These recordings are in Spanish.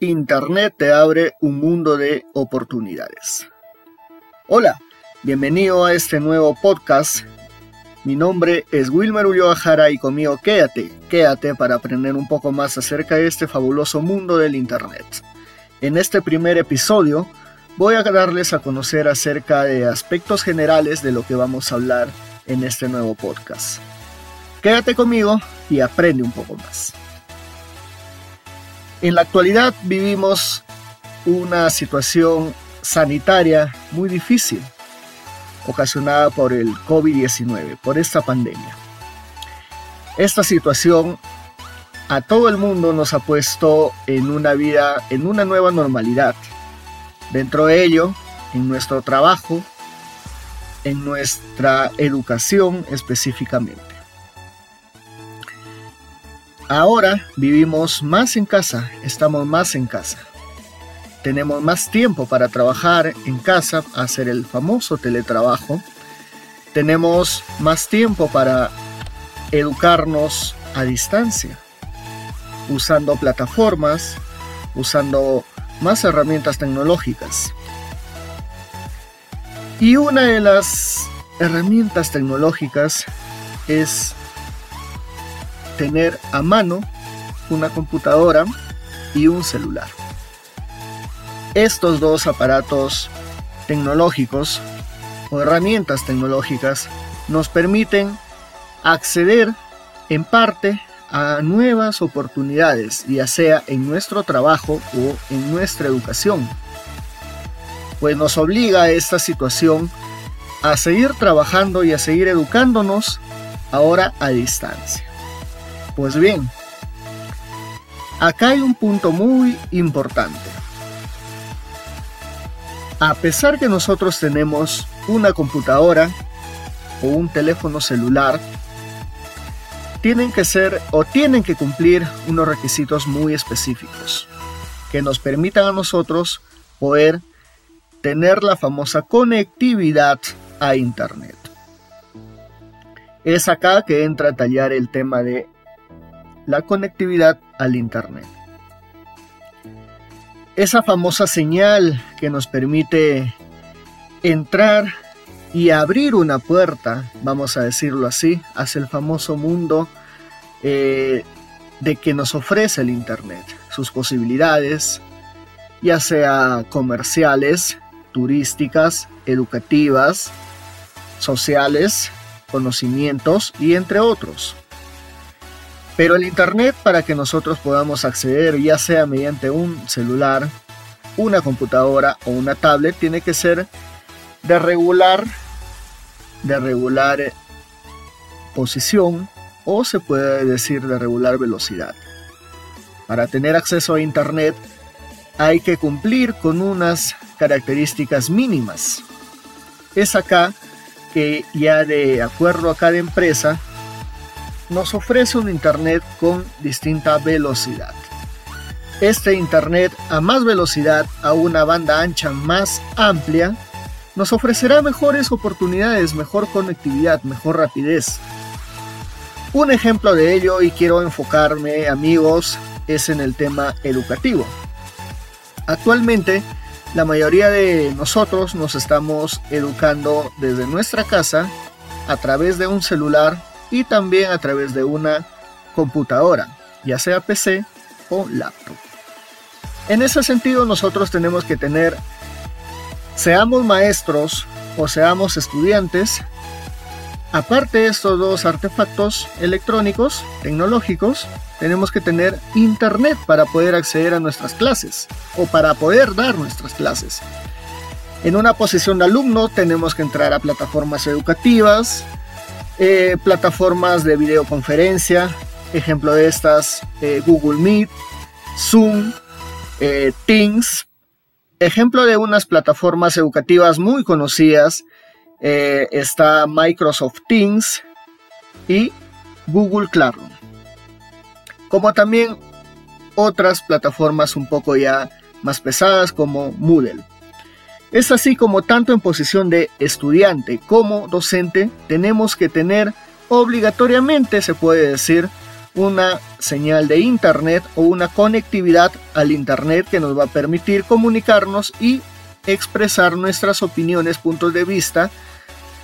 Internet te abre un mundo de oportunidades. Hola, bienvenido a este nuevo podcast. Mi nombre es Wilmer Ulloa Jara y conmigo quédate, quédate para aprender un poco más acerca de este fabuloso mundo del Internet. En este primer episodio voy a darles a conocer acerca de aspectos generales de lo que vamos a hablar en este nuevo podcast. Quédate conmigo y aprende un poco más. En la actualidad vivimos una situación sanitaria muy difícil, ocasionada por el COVID-19, por esta pandemia. Esta situación a todo el mundo nos ha puesto en una vida, en una nueva normalidad. Dentro de ello, en nuestro trabajo, en nuestra educación específicamente. Ahora vivimos más en casa, estamos más en casa. Tenemos más tiempo para trabajar en casa, hacer el famoso teletrabajo. Tenemos más tiempo para educarnos a distancia, usando plataformas, usando más herramientas tecnológicas. Y una de las herramientas tecnológicas es tener a mano una computadora y un celular. Estos dos aparatos tecnológicos o herramientas tecnológicas nos permiten acceder en parte a nuevas oportunidades, ya sea en nuestro trabajo o en nuestra educación. Pues nos obliga esta situación a seguir trabajando y a seguir educándonos ahora a distancia. Pues bien, acá hay un punto muy importante. A pesar que nosotros tenemos una computadora o un teléfono celular, tienen que ser o tienen que cumplir unos requisitos muy específicos que nos permitan a nosotros poder tener la famosa conectividad a Internet. Es acá que entra a tallar el tema de la conectividad al Internet. Esa famosa señal que nos permite entrar y abrir una puerta, vamos a decirlo así, hacia el famoso mundo eh, de que nos ofrece el Internet, sus posibilidades, ya sea comerciales, turísticas, educativas, sociales, conocimientos y entre otros. Pero el Internet para que nosotros podamos acceder, ya sea mediante un celular, una computadora o una tablet, tiene que ser de regular, de regular posición o se puede decir de regular velocidad. Para tener acceso a Internet hay que cumplir con unas características mínimas. Es acá que ya de acuerdo a cada empresa nos ofrece un Internet con distinta velocidad. Este Internet a más velocidad, a una banda ancha más amplia, nos ofrecerá mejores oportunidades, mejor conectividad, mejor rapidez. Un ejemplo de ello, y quiero enfocarme amigos, es en el tema educativo. Actualmente, la mayoría de nosotros nos estamos educando desde nuestra casa a través de un celular y también a través de una computadora, ya sea PC o laptop. En ese sentido nosotros tenemos que tener, seamos maestros o seamos estudiantes, aparte de estos dos artefactos electrónicos, tecnológicos, tenemos que tener internet para poder acceder a nuestras clases o para poder dar nuestras clases. En una posición de alumno tenemos que entrar a plataformas educativas, eh, plataformas de videoconferencia, ejemplo de estas, eh, Google Meet, Zoom, eh, Teams, ejemplo de unas plataformas educativas muy conocidas, está Microsoft Teams y Google Classroom, como también otras plataformas un poco ya más pesadas como Moodle. Es así como tanto en posición de estudiante como docente tenemos que tener obligatoriamente, se puede decir, una señal de internet o una conectividad al internet que nos va a permitir comunicarnos y expresar nuestras opiniones, puntos de vista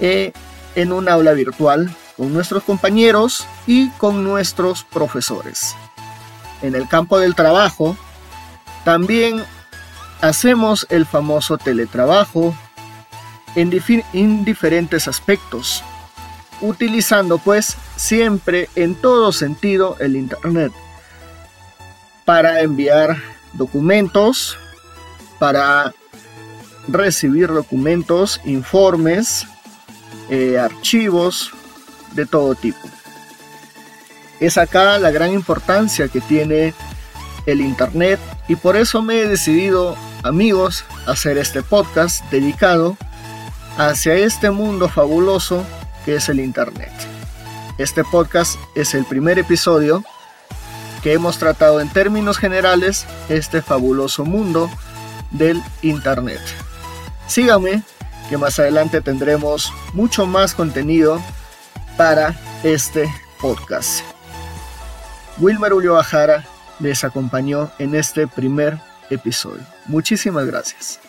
eh, en un aula virtual con nuestros compañeros y con nuestros profesores. En el campo del trabajo, también hacemos el famoso teletrabajo en, en diferentes aspectos, utilizando pues siempre en todo sentido el Internet para enviar documentos, para recibir documentos, informes, eh, archivos de todo tipo. Es acá la gran importancia que tiene el Internet y por eso me he decidido, amigos, hacer este podcast dedicado hacia este mundo fabuloso que es el Internet. Este podcast es el primer episodio que hemos tratado en términos generales este fabuloso mundo del Internet. Síganme que más adelante tendremos mucho más contenido para este podcast. Wilmer Ulloa Jara les acompañó en este primer episodio. Muchísimas gracias.